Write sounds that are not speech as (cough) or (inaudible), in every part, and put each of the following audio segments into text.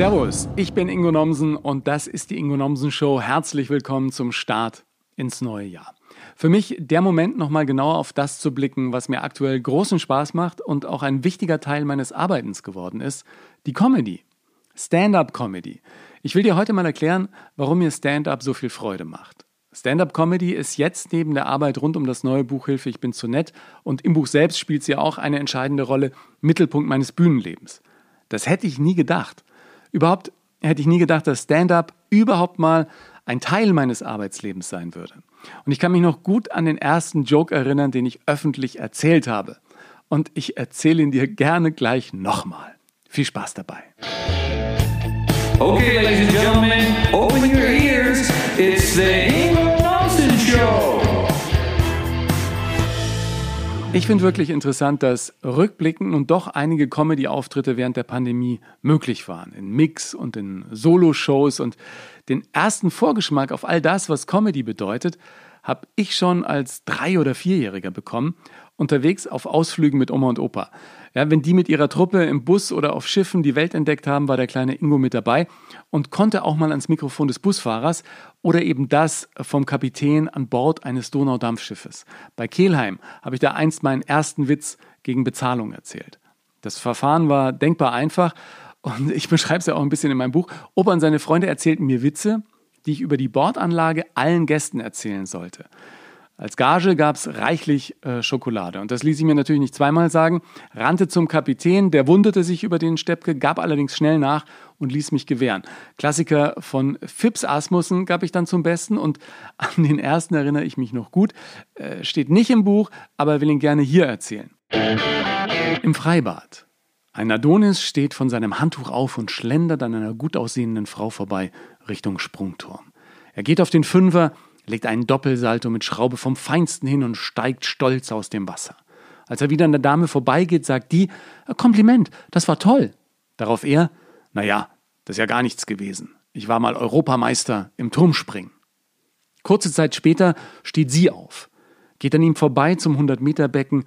Servus, ich bin Ingo Nomsen und das ist die Ingo Nomsen Show. Herzlich willkommen zum Start ins neue Jahr. Für mich der Moment, nochmal genauer auf das zu blicken, was mir aktuell großen Spaß macht und auch ein wichtiger Teil meines Arbeitens geworden ist, die Comedy. Stand-up-Comedy. Ich will dir heute mal erklären, warum mir Stand-up so viel Freude macht. Stand-up-Comedy ist jetzt neben der Arbeit rund um das neue Buch Hilfe, ich bin zu nett und im Buch selbst spielt sie auch eine entscheidende Rolle, Mittelpunkt meines Bühnenlebens. Das hätte ich nie gedacht. Überhaupt hätte ich nie gedacht, dass Stand-up überhaupt mal ein Teil meines Arbeitslebens sein würde. Und ich kann mich noch gut an den ersten Joke erinnern, den ich öffentlich erzählt habe. Und ich erzähle ihn dir gerne gleich nochmal. Viel Spaß dabei. Okay, ladies and gentlemen, open your ears. It's the Ich finde wirklich interessant, dass rückblickend nun doch einige Comedy-Auftritte während der Pandemie möglich waren. In Mix und in Solo-Shows. Und den ersten Vorgeschmack auf all das, was Comedy bedeutet, habe ich schon als Drei- oder Vierjähriger bekommen, unterwegs auf Ausflügen mit Oma und Opa. Ja, wenn die mit ihrer Truppe im Bus oder auf Schiffen die Welt entdeckt haben, war der kleine Ingo mit dabei und konnte auch mal ans Mikrofon des Busfahrers oder eben das vom Kapitän an Bord eines Donaudampfschiffes. Bei Kelheim habe ich da einst meinen ersten Witz gegen Bezahlung erzählt. Das Verfahren war denkbar einfach und (laughs) ich beschreibe es ja auch ein bisschen in meinem Buch. Opa und seine Freunde erzählten mir Witze, die ich über die Bordanlage allen Gästen erzählen sollte. Als Gage gab es reichlich äh, Schokolade. Und das ließ ich mir natürlich nicht zweimal sagen. Rannte zum Kapitän, der wunderte sich über den Steppke, gab allerdings schnell nach und ließ mich gewähren. Klassiker von Phipps Asmussen gab ich dann zum Besten und an den ersten erinnere ich mich noch gut. Äh, steht nicht im Buch, aber will ihn gerne hier erzählen. Im Freibad. Ein Adonis steht von seinem Handtuch auf und schlendert an einer gut aussehenden Frau vorbei Richtung Sprungturm. Er geht auf den Fünfer, legt einen Doppelsalto mit Schraube vom Feinsten hin und steigt stolz aus dem Wasser. Als er wieder an der Dame vorbeigeht, sagt die, äh, Kompliment, das war toll. Darauf er, naja, das ist ja gar nichts gewesen. Ich war mal Europameister im Turmspringen. Kurze Zeit später steht sie auf, geht an ihm vorbei zum 100-Meter-Becken,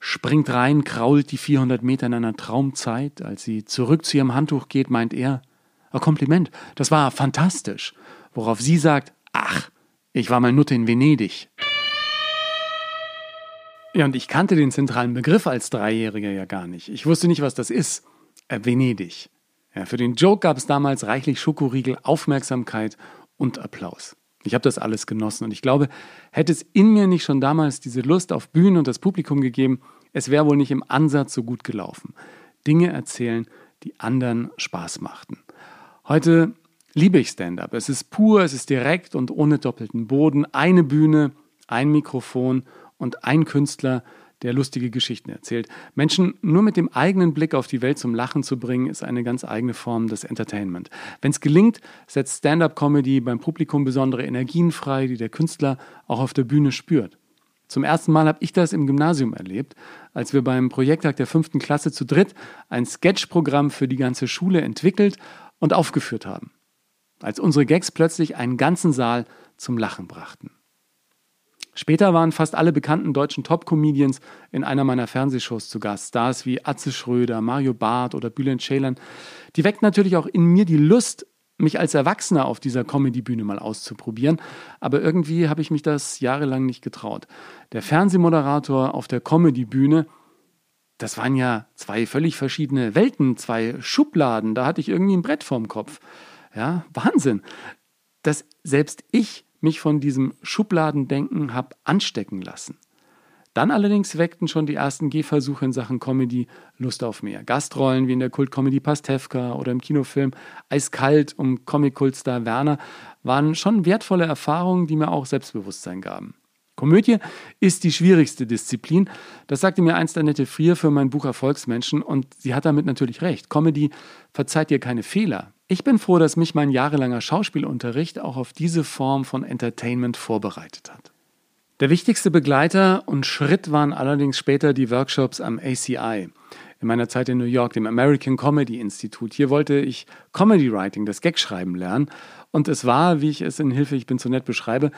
springt rein, krault die 400 Meter in einer Traumzeit. Als sie zurück zu ihrem Handtuch geht, meint er, ein Kompliment, das war fantastisch. Worauf sie sagt, ach, ich war mal Nutte in Venedig. Ja, und ich kannte den zentralen Begriff als Dreijähriger ja gar nicht. Ich wusste nicht, was das ist. Äh, Venedig. Ja, für den Joke gab es damals reichlich Schokoriegel, Aufmerksamkeit und Applaus. Ich habe das alles genossen und ich glaube, hätte es in mir nicht schon damals diese Lust auf Bühnen und das Publikum gegeben, es wäre wohl nicht im Ansatz so gut gelaufen. Dinge erzählen, die anderen Spaß machten. Heute liebe ich Stand-up. Es ist pur, es ist direkt und ohne doppelten Boden. Eine Bühne, ein Mikrofon und ein Künstler, der lustige Geschichten erzählt. Menschen nur mit dem eigenen Blick auf die Welt zum Lachen zu bringen, ist eine ganz eigene Form des Entertainment. Wenn es gelingt, setzt Stand-up-Comedy beim Publikum besondere Energien frei, die der Künstler auch auf der Bühne spürt. Zum ersten Mal habe ich das im Gymnasium erlebt, als wir beim Projekttag der fünften Klasse zu dritt ein Sketchprogramm für die ganze Schule entwickelt und aufgeführt haben als unsere Gags plötzlich einen ganzen Saal zum Lachen brachten. Später waren fast alle bekannten deutschen Top-Comedians in einer meiner Fernsehshows zu Gast. Stars wie Atze Schröder, Mario Barth oder Bülent Ceylan. Die weckten natürlich auch in mir die Lust, mich als Erwachsener auf dieser Comedy-Bühne mal auszuprobieren. Aber irgendwie habe ich mich das jahrelang nicht getraut. Der Fernsehmoderator auf der Comedy-Bühne, das waren ja zwei völlig verschiedene Welten, zwei Schubladen. Da hatte ich irgendwie ein Brett vorm Kopf. Ja, Wahnsinn, dass selbst ich mich von diesem Schubladendenken habe anstecken lassen. Dann allerdings weckten schon die ersten Gehversuche in Sachen Comedy Lust auf mehr. Gastrollen wie in der Kultkomödie Pastewka oder im Kinofilm Eiskalt um Comic-Kultstar Werner waren schon wertvolle Erfahrungen, die mir auch Selbstbewusstsein gaben. Komödie ist die schwierigste Disziplin. Das sagte mir einst Annette Frier für mein Buch Erfolgsmenschen und sie hat damit natürlich recht. Comedy verzeiht dir keine Fehler. Ich bin froh, dass mich mein jahrelanger Schauspielunterricht auch auf diese Form von Entertainment vorbereitet hat. Der wichtigste Begleiter und Schritt waren allerdings später die Workshops am ACI. In meiner Zeit in New York, dem American Comedy Institute. Hier wollte ich Comedy Writing, das Gagschreiben lernen. Und es war, wie ich es in Hilfe, ich bin zu nett beschreibe,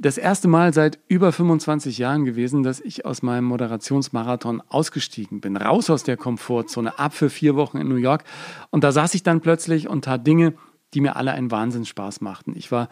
das erste Mal seit über 25 Jahren gewesen, dass ich aus meinem Moderationsmarathon ausgestiegen bin, raus aus der Komfortzone, ab für vier Wochen in New York. Und da saß ich dann plötzlich und tat Dinge, die mir alle einen Wahnsinnsspaß machten. Ich war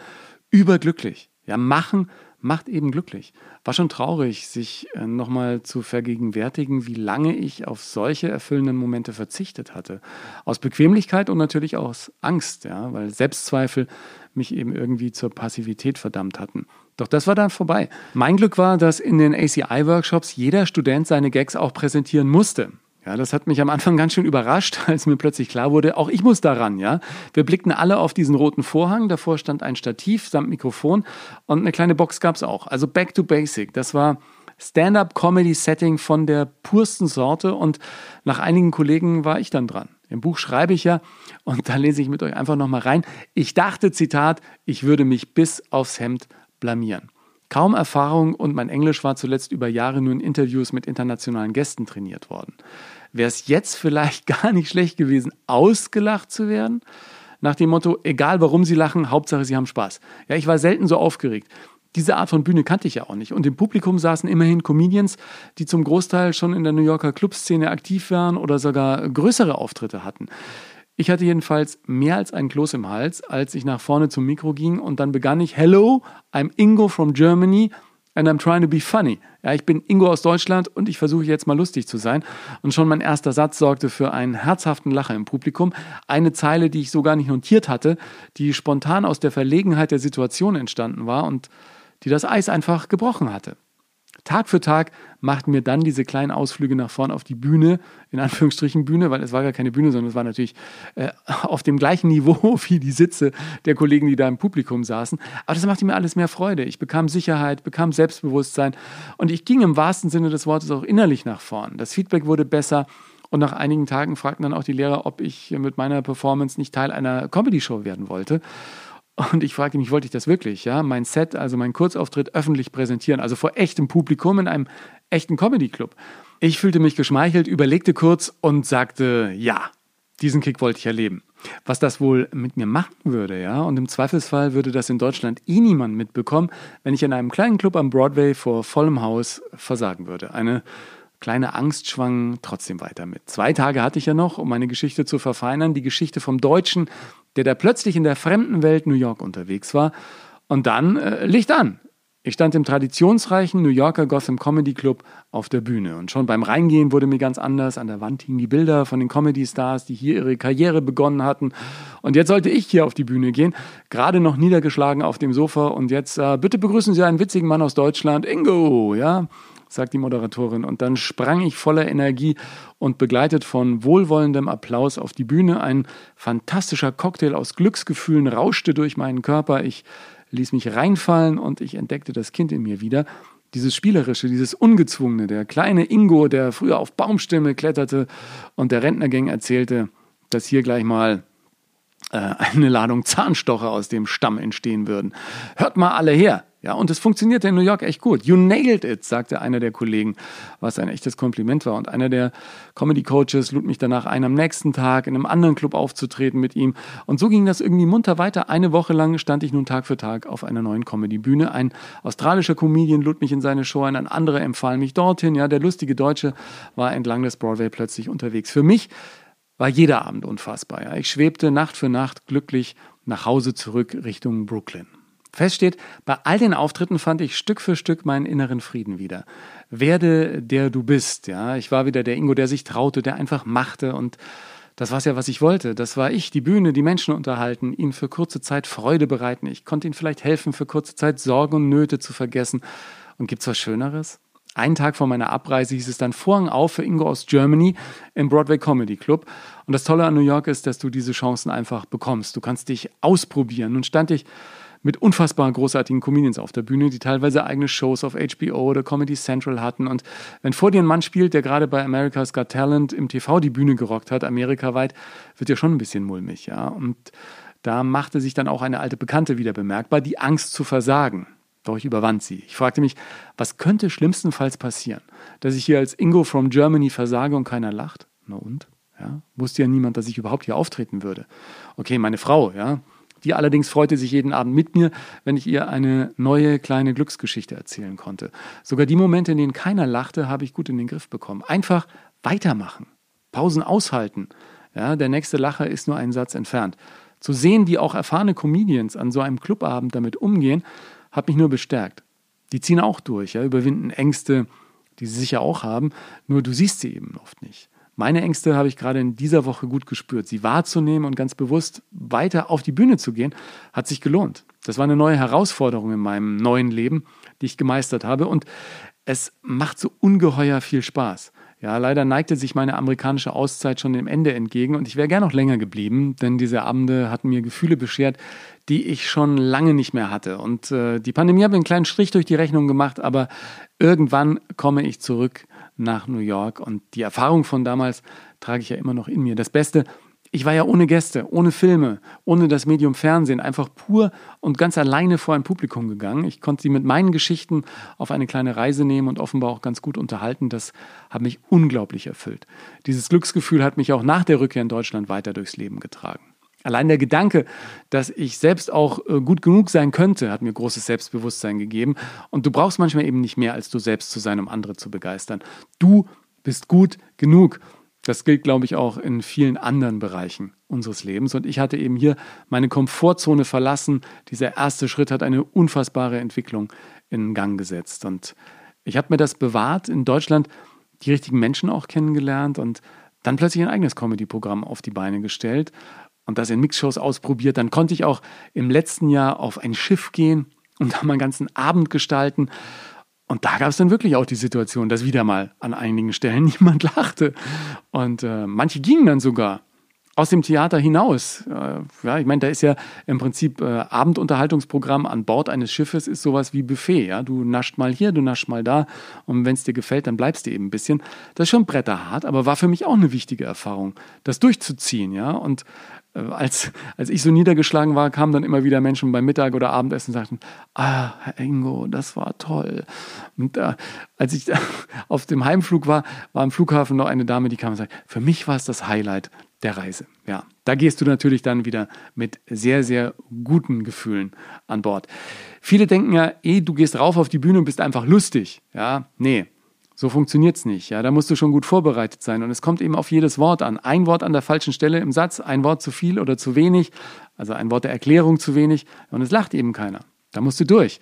überglücklich. Ja, machen macht eben glücklich. War schon traurig, sich äh, nochmal zu vergegenwärtigen, wie lange ich auf solche erfüllenden Momente verzichtet hatte. Aus Bequemlichkeit und natürlich aus Angst, ja, weil Selbstzweifel mich eben irgendwie zur Passivität verdammt hatten. Doch das war dann vorbei. Mein Glück war, dass in den ACI-Workshops jeder Student seine Gags auch präsentieren musste. Ja, das hat mich am Anfang ganz schön überrascht, (laughs) als mir plötzlich klar wurde, auch ich muss daran, ja. Wir blickten alle auf diesen roten Vorhang, davor stand ein Stativ samt Mikrofon und eine kleine Box gab es auch. Also back to basic. Das war Stand-up-Comedy-Setting von der pursten Sorte und nach einigen Kollegen war ich dann dran. Im Buch schreibe ich ja, und da lese ich mit euch einfach nochmal rein. Ich dachte, Zitat, ich würde mich bis aufs Hemd blamieren. Kaum Erfahrung und mein Englisch war zuletzt über Jahre nur in Interviews mit internationalen Gästen trainiert worden wäre es jetzt vielleicht (laughs) gar nicht schlecht gewesen, ausgelacht zu werden. Nach dem Motto, egal warum sie lachen, Hauptsache sie haben Spaß. Ja, ich war selten so aufgeregt. Diese Art von Bühne kannte ich ja auch nicht. Und im Publikum saßen immerhin Comedians, die zum Großteil schon in der New Yorker Clubszene aktiv waren oder sogar größere Auftritte hatten. Ich hatte jedenfalls mehr als einen Kloß im Hals, als ich nach vorne zum Mikro ging und dann begann ich, Hello, I'm Ingo from Germany and I'm trying to be funny. Ja, ich bin Ingo aus Deutschland und ich versuche jetzt mal lustig zu sein. Und schon mein erster Satz sorgte für einen herzhaften Lacher im Publikum. Eine Zeile, die ich so gar nicht notiert hatte, die spontan aus der Verlegenheit der Situation entstanden war und die das Eis einfach gebrochen hatte. Tag für Tag machten wir dann diese kleinen Ausflüge nach vorn auf die Bühne, in Anführungsstrichen Bühne, weil es war gar keine Bühne, sondern es war natürlich äh, (laughs) auf dem gleichen Niveau (laughs) wie die Sitze der Kollegen, die da im Publikum saßen. Aber das machte mir alles mehr Freude. Ich bekam Sicherheit, bekam Selbstbewusstsein und ich ging im wahrsten Sinne des Wortes auch innerlich nach vorn. Das Feedback wurde besser. Und nach einigen Tagen fragten dann auch die Lehrer, ob ich mit meiner Performance nicht Teil einer Comedy-Show werden wollte. Und ich fragte mich, wollte ich das wirklich? Ja, mein Set, also mein Kurzauftritt öffentlich präsentieren, also vor echtem Publikum in einem echten Comedy-Club. Ich fühlte mich geschmeichelt, überlegte kurz und sagte, ja, diesen Kick wollte ich erleben. Was das wohl mit mir machen würde, ja, und im Zweifelsfall würde das in Deutschland eh niemand mitbekommen, wenn ich in einem kleinen Club am Broadway vor vollem Haus versagen würde. Eine kleine Angst schwang trotzdem weiter mit. Zwei Tage hatte ich ja noch, um meine Geschichte zu verfeinern, die Geschichte vom Deutschen, der da plötzlich in der fremden Welt New York unterwegs war. Und dann äh, Licht an. Ich stand im traditionsreichen New Yorker Gotham Comedy Club auf der Bühne. Und schon beim Reingehen wurde mir ganz anders. An der Wand hingen die Bilder von den Comedy-Stars, die hier ihre Karriere begonnen hatten. Und jetzt sollte ich hier auf die Bühne gehen, gerade noch niedergeschlagen auf dem Sofa. Und jetzt, äh, bitte begrüßen Sie einen witzigen Mann aus Deutschland, Ingo, ja sagt die Moderatorin. Und dann sprang ich voller Energie und begleitet von wohlwollendem Applaus auf die Bühne. Ein fantastischer Cocktail aus Glücksgefühlen rauschte durch meinen Körper. Ich ließ mich reinfallen und ich entdeckte das Kind in mir wieder. Dieses Spielerische, dieses Ungezwungene, der kleine Ingo, der früher auf Baumstämme kletterte und der Rentnergang erzählte, dass hier gleich mal äh, eine Ladung Zahnstocher aus dem Stamm entstehen würden. Hört mal alle her, ja, und es funktionierte in New York echt gut. You nailed it, sagte einer der Kollegen, was ein echtes Kompliment war. Und einer der Comedy-Coaches lud mich danach ein, am nächsten Tag in einem anderen Club aufzutreten mit ihm. Und so ging das irgendwie munter weiter. Eine Woche lang stand ich nun Tag für Tag auf einer neuen Comedy-Bühne. Ein australischer Comedian lud mich in seine Show ein, ein anderer empfahl mich dorthin. Ja, der lustige Deutsche war entlang des Broadway plötzlich unterwegs. Für mich war jeder Abend unfassbar. Ja. Ich schwebte Nacht für Nacht glücklich nach Hause zurück Richtung Brooklyn. Fest steht, bei all den Auftritten fand ich Stück für Stück meinen inneren Frieden wieder. Werde der du bist, ja. Ich war wieder der Ingo, der sich traute, der einfach machte und das war ja, was ich wollte. Das war ich, die Bühne, die Menschen unterhalten, ihnen für kurze Zeit Freude bereiten. Ich konnte ihnen vielleicht helfen, für kurze Zeit Sorgen und Nöte zu vergessen. Und gibt's was Schöneres? Einen Tag vor meiner Abreise hieß es dann Vorhang auf für Ingo aus Germany im Broadway Comedy Club. Und das Tolle an New York ist, dass du diese Chancen einfach bekommst. Du kannst dich ausprobieren. Nun stand ich mit unfassbar großartigen Comedians auf der Bühne, die teilweise eigene Shows auf HBO oder Comedy Central hatten. Und wenn vor dir ein Mann spielt, der gerade bei America's Got Talent im TV die Bühne gerockt hat, amerikaweit, wird ja schon ein bisschen mulmig, ja. Und da machte sich dann auch eine alte Bekannte wieder bemerkbar, die Angst zu versagen. Doch ich überwand sie. Ich fragte mich, was könnte schlimmstenfalls passieren? Dass ich hier als Ingo from Germany versage und keiner lacht? Na und? Ja, wusste ja niemand, dass ich überhaupt hier auftreten würde. Okay, meine Frau, ja, Die allerdings freute sich jeden Abend mit mir, wenn ich ihr eine neue kleine Glücksgeschichte erzählen konnte. Sogar die Momente, in denen keiner lachte, habe ich gut in den Griff bekommen. Einfach weitermachen. Pausen aushalten. Ja, der nächste Lacher ist nur einen Satz entfernt. Zu sehen, wie auch erfahrene Comedians an so einem Clubabend damit umgehen, hat mich nur bestärkt. Die ziehen auch durch, ja, überwinden Ängste, die sie sicher auch haben, nur du siehst sie eben oft nicht. Meine Ängste habe ich gerade in dieser Woche gut gespürt. Sie wahrzunehmen und ganz bewusst weiter auf die Bühne zu gehen, hat sich gelohnt. Das war eine neue Herausforderung in meinem neuen Leben, die ich gemeistert habe und es macht so ungeheuer viel Spaß. Ja, leider neigte sich meine amerikanische Auszeit schon dem Ende entgegen und ich wäre gern noch länger geblieben, denn diese Abende hatten mir Gefühle beschert, die ich schon lange nicht mehr hatte. Und äh, die Pandemie hat mir einen kleinen Strich durch die Rechnung gemacht, aber irgendwann komme ich zurück nach New York und die Erfahrung von damals trage ich ja immer noch in mir. Das Beste, ich war ja ohne Gäste, ohne Filme, ohne das Medium Fernsehen, einfach pur und ganz alleine vor ein Publikum gegangen. Ich konnte sie mit meinen Geschichten auf eine kleine Reise nehmen und offenbar auch ganz gut unterhalten. Das hat mich unglaublich erfüllt. Dieses Glücksgefühl hat mich auch nach der Rückkehr in Deutschland weiter durchs Leben getragen. Allein der Gedanke, dass ich selbst auch äh, gut genug sein könnte, hat mir großes Selbstbewusstsein gegeben. Und du brauchst manchmal eben nicht mehr, als du selbst zu sein, um andere zu begeistern. Du bist gut genug. Das gilt, glaube ich, auch in vielen anderen Bereichen unseres Lebens. Und ich hatte eben hier meine Komfortzone verlassen. Dieser erste Schritt hat eine unfassbare Entwicklung in Gang gesetzt. Und ich habe mir das bewahrt, in Deutschland die richtigen Menschen auch kennengelernt und dann plötzlich ein eigenes Comedy-Programm auf die Beine gestellt und das in Mixshows ausprobiert. Dann konnte ich auch im letzten Jahr auf ein Schiff gehen und da mal einen ganzen Abend gestalten. Und da gab es dann wirklich auch die Situation, dass wieder mal an einigen Stellen (laughs) niemand lachte. Und äh, manche gingen dann sogar aus dem Theater hinaus. Äh, ja, ich meine, da ist ja im Prinzip äh, Abendunterhaltungsprogramm an Bord eines Schiffes ist sowas wie Buffet. Ja? Du nascht mal hier, du nascht mal da und wenn es dir gefällt, dann bleibst du eben ein bisschen. Das ist schon bretterhart, aber war für mich auch eine wichtige Erfahrung, das durchzuziehen. Ja? Und äh, als, als ich so niedergeschlagen war, kamen dann immer wieder Menschen beim Mittag oder Abendessen und sagten, ah, Herr Ingo, das war toll. Und äh, als ich (laughs) auf dem Heimflug war, war am Flughafen noch eine Dame, die kam und sagte, für mich war es das Highlight der Reise. Ja, da gehst du natürlich dann wieder mit sehr, sehr guten Gefühlen an Bord. Viele denken ja, eh, du gehst rauf auf die Bühne und bist einfach lustig. Ja, nee, so funktioniert es nicht. Ja, da musst du schon gut vorbereitet sein. Und es kommt eben auf jedes Wort an. Ein Wort an der falschen Stelle im Satz, ein Wort zu viel oder zu wenig, also ein Wort der Erklärung zu wenig. Und es lacht eben keiner. Da musst du durch.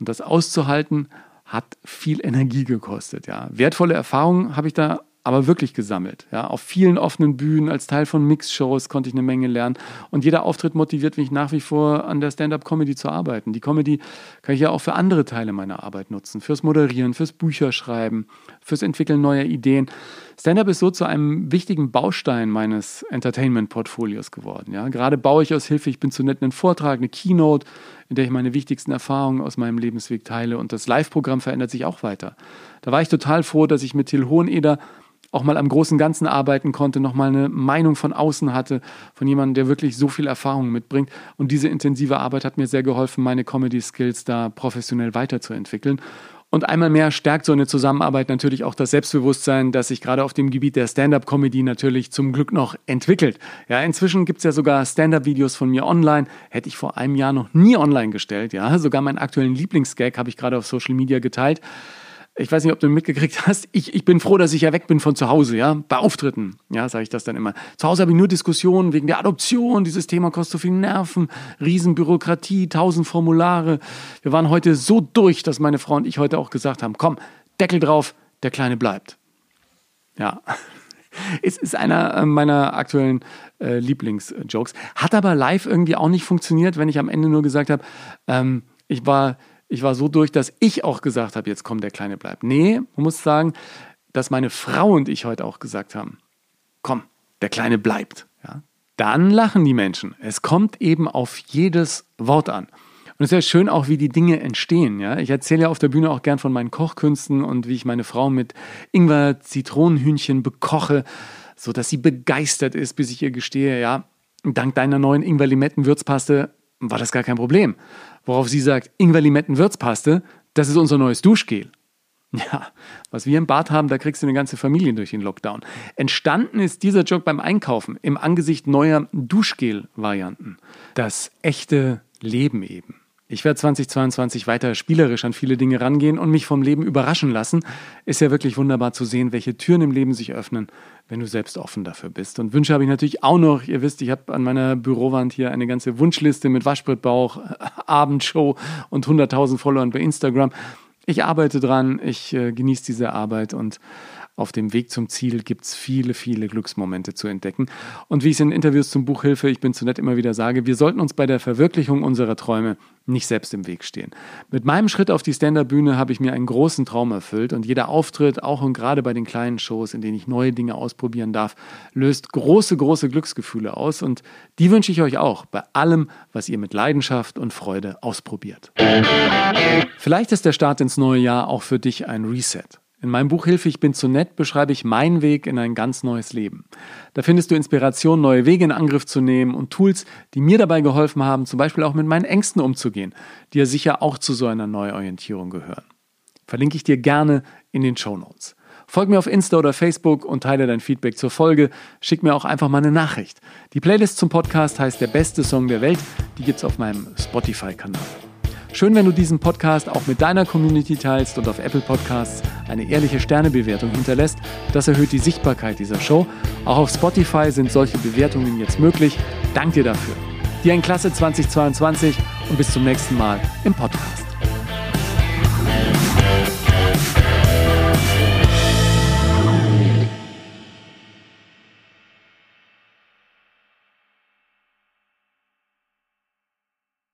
Und das auszuhalten hat viel Energie gekostet. Ja, wertvolle Erfahrungen habe ich da aber wirklich gesammelt. Ja, auf vielen offenen Bühnen, als Teil von Mixshows konnte ich eine Menge lernen. Und jeder Auftritt motiviert mich nach wie vor, an der Stand-up-Comedy zu arbeiten. Die Comedy kann ich ja auch für andere Teile meiner Arbeit nutzen. Fürs Moderieren, fürs Bücherschreiben, fürs Entwickeln neuer Ideen. Stand-up ist so zu einem wichtigen Baustein meines Entertainment-Portfolios geworden. Ja, gerade baue ich aus Hilfe, ich bin zu nett einen Vortrag, eine Keynote, in der ich meine wichtigsten Erfahrungen aus meinem Lebensweg teile. Und das Live-Programm verändert sich auch weiter. Da war ich total froh, dass ich mit Till Hoheneder auch mal am großen Ganzen arbeiten konnte, nochmal eine Meinung von außen hatte, von jemandem, der wirklich so viel Erfahrung mitbringt. Und diese intensive Arbeit hat mir sehr geholfen, meine Comedy-Skills da professionell weiterzuentwickeln. Und einmal mehr stärkt so eine Zusammenarbeit natürlich auch das Selbstbewusstsein, das sich gerade auf dem Gebiet der Stand-up-Comedy natürlich zum Glück noch entwickelt. Ja, inzwischen gibt es ja sogar Stand-up-Videos von mir online. Hätte ich vor einem Jahr noch nie online gestellt. Ja, sogar meinen aktuellen Lieblingsgag habe ich gerade auf Social Media geteilt ich weiß nicht, ob du mitgekriegt hast, ich, ich bin froh, dass ich ja weg bin von zu Hause, ja, bei Auftritten, ja, sage ich das dann immer. Zu Hause habe ich nur Diskussionen wegen der Adoption, dieses Thema kostet so viel Nerven, Riesenbürokratie, tausend Formulare. Wir waren heute so durch, dass meine Frau und ich heute auch gesagt haben, komm, Deckel drauf, der Kleine bleibt. Ja, (laughs) es ist einer äh, meiner aktuellen äh, Lieblingsjokes. Hat aber live irgendwie auch nicht funktioniert, wenn ich am Ende nur gesagt habe, ähm, ich war ich war so durch, dass ich auch gesagt habe, jetzt kommt der Kleine bleibt. Nee, man muss sagen, dass meine Frau und ich heute auch gesagt haben, komm, der Kleine bleibt. Ja? Dann lachen die Menschen. Es kommt eben auf jedes Wort an. Und es ist ja schön auch, wie die Dinge entstehen. Ja? Ich erzähle ja auf der Bühne auch gern von meinen Kochkünsten und wie ich meine Frau mit Ingwer-Zitronenhühnchen bekoche, sodass sie begeistert ist, bis ich ihr gestehe, ja, dank deiner neuen Ingwer-Limetten-Würzpaste war das gar kein Problem. Worauf sie sagt, Ingwer-Limetten-Würzpaste, das ist unser neues Duschgel. (laughs) Ja, was wir im Bad haben, da kriegst du eine ganze Familie durch den Lockdown. Entstanden ist dieser Joke beim Einkaufen im Angesicht neuer Duschgel-Varianten. Das echte Leben eben. Ich werde 2022 weiter spielerisch an viele Dinge rangehen und mich vom Leben überraschen lassen. Ist ja wirklich wunderbar zu sehen, welche Türen im Leben sich öffnen, wenn du selbst offen dafür bist. Und Wünsche habe ich natürlich auch noch. Ihr wisst, ich habe an meiner Bürowand hier eine ganze Wunschliste mit Waschbrettbauch, (laughs) Abendshow und 100.000 Followern bei Instagram. Ich arbeite dran, ich äh, genieße diese Arbeit und auf dem Weg zum Ziel gibt es viele, viele Glücksmomente zu entdecken. Und wie ich es in Interviews zum Buch Hilfe, ich bin zu nett immer wieder sage, wir sollten uns bei der Verwirklichung unserer Träume nicht selbst im Weg stehen. Mit meinem Schritt auf die Stand-Up-Bühne habe ich mir einen großen Traum erfüllt und jeder Auftritt, auch und gerade bei den kleinen Shows, in denen ich neue Dinge ausprobieren darf, löst große, große Glücksgefühle aus und die wünsche ich euch auch bei allem, was ihr mit Leidenschaft und Freude ausprobiert. Vielleicht ist der Start ins neue Jahr auch für dich ein Reset. In meinem Buch Hilfe, ich bin zu nett beschreibe ich meinen Weg in ein ganz neues Leben. Da findest du Inspiration, neue Wege in Angriff zu nehmen und Tools, die mir dabei geholfen haben, zum Beispiel auch mit meinen Ängsten umzugehen, die ja sicher auch zu so einer Neuorientierung gehören. Verlinke ich dir gerne in den Show Notes. Folg mir auf Insta oder Facebook und teile dein Feedback zur Folge. Schick mir auch einfach mal eine Nachricht. Die Playlist zum Podcast heißt Der beste Song der Welt. Die gibt's auf meinem Spotify-Kanal. Schön, wenn du diesen Podcast auch mit deiner Community teilst und auf Apple Podcasts eine ehrliche Sternebewertung hinterlässt. Das erhöht die Sichtbarkeit dieser Show. Auch auf Spotify sind solche Bewertungen jetzt möglich. Dank dir dafür. Dir ein klasse 2022 und bis zum nächsten Mal im Podcast.